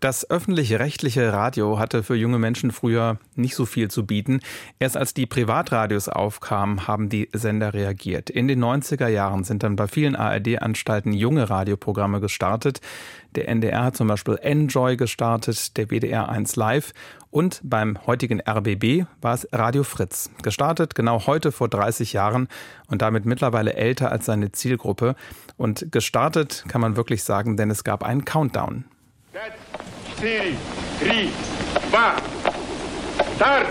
das öffentlich-rechtliche Radio hatte für junge Menschen früher nicht so viel zu bieten. Erst als die Privatradios aufkamen, haben die Sender reagiert. In den 90er Jahren sind dann bei vielen ARD-Anstalten junge Radioprogramme gestartet. Der NDR hat zum Beispiel Enjoy gestartet, der WDR 1 Live und beim heutigen RBB war es Radio Fritz. Gestartet genau heute vor 30 Jahren und damit mittlerweile älter als seine Zielgruppe. Und gestartet kann man wirklich sagen, denn es gab einen Countdown. 4, 3, 2, Start!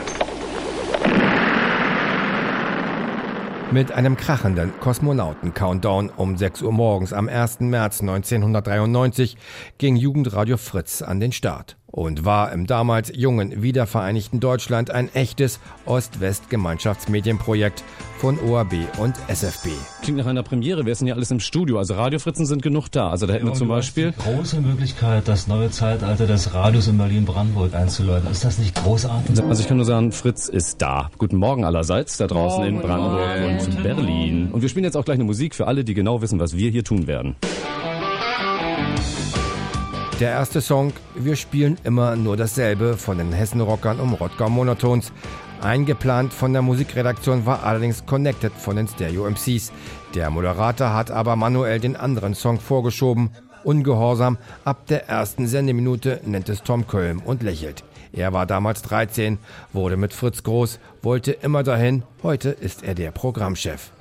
Mit einem krachenden Kosmonauten-Countdown um 6 Uhr morgens am 1. März 1993 ging Jugendradio Fritz an den Start und war im damals jungen wiedervereinigten Deutschland ein echtes Ost-West-Gemeinschaftsmedienprojekt von OAB und SFB. Klingt nach einer Premiere. Ist denn hier alles im Studio? Also Radiofritzen sind genug da. Also da hätten ja, wir zum Beispiel... große Möglichkeit, das neue Zeitalter des Radios in Berlin-Brandenburg einzuläuten. Ist das nicht großartig? Also ich kann nur sagen, Fritz ist da. Guten Morgen allerseits da draußen Morgen, in Brandenburg Morgen. und Berlin. Und wir spielen jetzt auch gleich eine Musik für alle, die genau wissen, was wir hier tun werden. Der erste Song, wir spielen immer nur dasselbe von den Hessenrockern um Rottgau Monotons. Eingeplant von der Musikredaktion war allerdings Connected von den Stereo MCs. Der Moderator hat aber manuell den anderen Song vorgeschoben. Ungehorsam, ab der ersten Sendeminute nennt es Tom Kölm und lächelt. Er war damals 13, wurde mit Fritz groß, wollte immer dahin, heute ist er der Programmchef.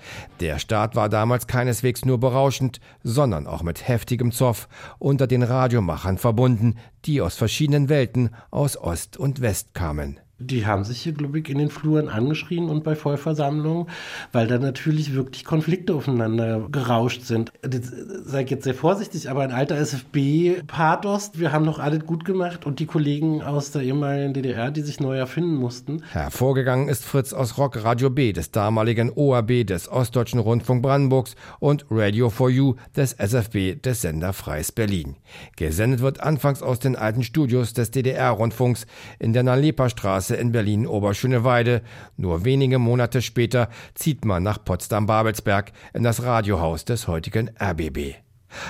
Der Start war damals keineswegs nur berauschend, sondern auch mit heftigem Zoff unter den Radiomachern verbunden, die aus verschiedenen Welten, aus Ost und West kamen. Die haben sich hier, glaube ich, in den Fluren angeschrien und bei Vollversammlungen, weil da natürlich wirklich Konflikte aufeinander gerauscht sind. Sage ich jetzt sehr vorsichtig, aber ein alter SFB-Pathos, wir haben noch alles gut gemacht und die Kollegen aus der ehemaligen DDR, die sich neu erfinden mussten. Hervorgegangen ist Fritz aus Rock Radio B des damaligen OAB des Ostdeutschen Rundfunk Brandenburgs und Radio for You des SFB des Sender Freies Berlin. Gesendet wird anfangs aus den alten Studios des DDR-Rundfunks in der Nalepa-Straße Straße in Berlin-Oberschöneweide. Nur wenige Monate später zieht man nach Potsdam-Babelsberg in das Radiohaus des heutigen RBB.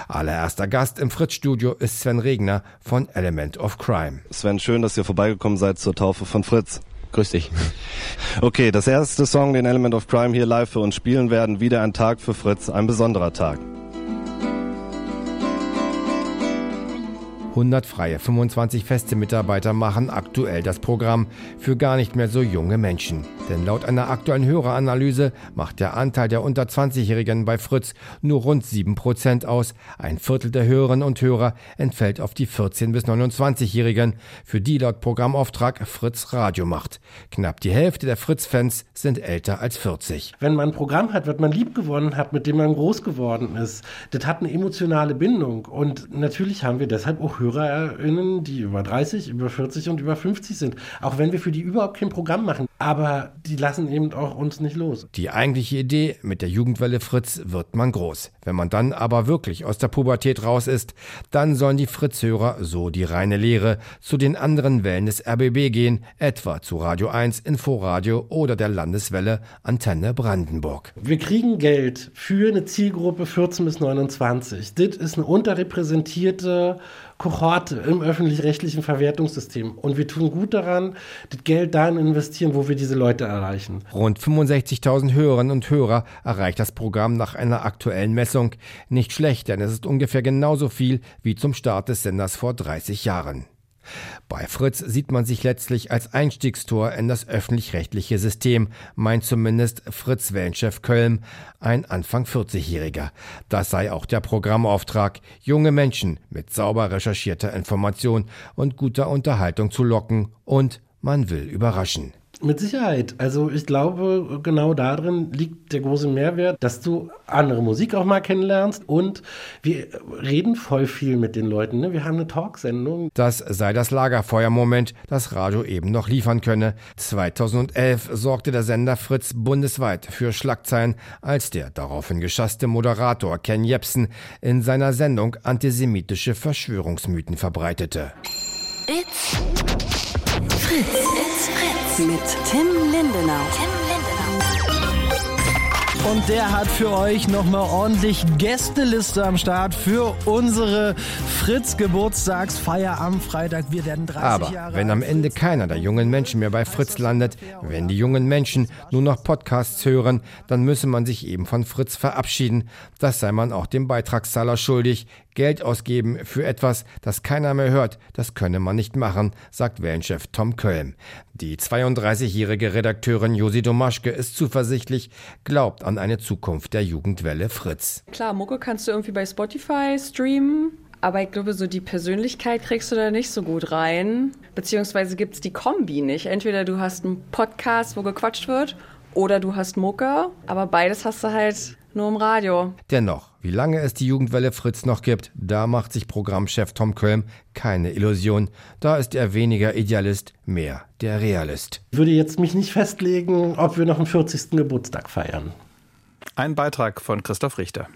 Allererster Gast im Fritz-Studio ist Sven Regner von Element of Crime. Sven, schön, dass ihr vorbeigekommen seid zur Taufe von Fritz. Grüß dich. Okay, das erste Song, den Element of Crime hier live für uns spielen werden. Wieder ein Tag für Fritz, ein besonderer Tag. 100 freie, 25 feste Mitarbeiter machen aktuell das Programm für gar nicht mehr so junge Menschen. Denn laut einer aktuellen Höreranalyse macht der Anteil der unter 20-Jährigen bei Fritz nur rund 7% aus. Ein Viertel der Hörerinnen und Hörer entfällt auf die 14- bis 29-Jährigen, für die laut Programmauftrag Fritz Radio macht. Knapp die Hälfte der Fritz-Fans sind älter als 40. Wenn man ein Programm hat, was man lieb gewonnen hat, mit dem man groß geworden ist, das hat eine emotionale Bindung. Und natürlich haben wir deshalb auch HörerInnen, die über 30, über 40 und über 50 sind. Auch wenn wir für die überhaupt kein Programm machen. Aber die lassen eben auch uns nicht los. Die eigentliche Idee mit der Jugendwelle Fritz wird man groß. Wenn man dann aber wirklich aus der Pubertät raus ist, dann sollen die Fritz-Hörer, so die reine Lehre, zu den anderen Wellen des RBB gehen, etwa zu Radio 1, Inforadio oder der Landeswelle Antenne Brandenburg. Wir kriegen Geld für eine Zielgruppe 14 bis 29. Das ist eine unterrepräsentierte Kohorte im öffentlich-rechtlichen Verwertungssystem. Und wir tun gut daran, das Geld dahin investieren, wo wir diese Leute erreichen. Rund 65.000 Hörerinnen und Hörer erreicht das Programm nach einer aktuellen Messung. Nicht schlecht, denn es ist ungefähr genauso viel wie zum Start des Senders vor 30 Jahren. Bei Fritz sieht man sich letztlich als Einstiegstor in das öffentlich-rechtliche System, meint zumindest Fritz Wellenchef Köln, ein Anfang 40-Jähriger. Das sei auch der Programmauftrag, junge Menschen mit sauber recherchierter Information und guter Unterhaltung zu locken und man will überraschen. Mit Sicherheit. Also ich glaube, genau darin liegt der große Mehrwert, dass du andere Musik auch mal kennenlernst und wir reden voll viel mit den Leuten. Ne? Wir haben eine Talksendung. Das sei das Lagerfeuermoment, das Radio eben noch liefern könne. 2011 sorgte der Sender Fritz bundesweit für Schlagzeilen, als der daraufhin geschasste Moderator Ken Jepsen in seiner Sendung antisemitische Verschwörungsmythen verbreitete. Fritz. Fritz. mit Tim Lindenau. Tim Lindenau. und der hat für euch nochmal ordentlich Gästeliste am Start für unsere Fritz-Geburtstagsfeier am Freitag. Wir werden 30 Aber Jahre wenn am Ende keiner der jungen Menschen mehr bei Fritz landet, wenn die jungen Menschen nur noch Podcasts hören, dann müsse man sich eben von Fritz verabschieden. Das sei man auch dem Beitragszahler schuldig. Geld ausgeben für etwas, das keiner mehr hört, das könne man nicht machen, sagt Wellenchef Tom Köln. Die 32-jährige Redakteurin Josi Domaschke ist zuversichtlich, glaubt an eine Zukunft der Jugendwelle Fritz. Klar, Mucke kannst du irgendwie bei Spotify streamen. Aber ich glaube, so die Persönlichkeit kriegst du da nicht so gut rein. Beziehungsweise gibt es die Kombi nicht. Entweder du hast einen Podcast, wo gequatscht wird, oder du hast Mucke. Aber beides hast du halt nur im Radio. Dennoch, wie lange es die Jugendwelle Fritz noch gibt, da macht sich Programmchef Tom Kölm keine Illusion. Da ist er weniger Idealist, mehr der Realist. Ich würde jetzt mich nicht festlegen, ob wir noch einen 40. Geburtstag feiern. Ein Beitrag von Christoph Richter.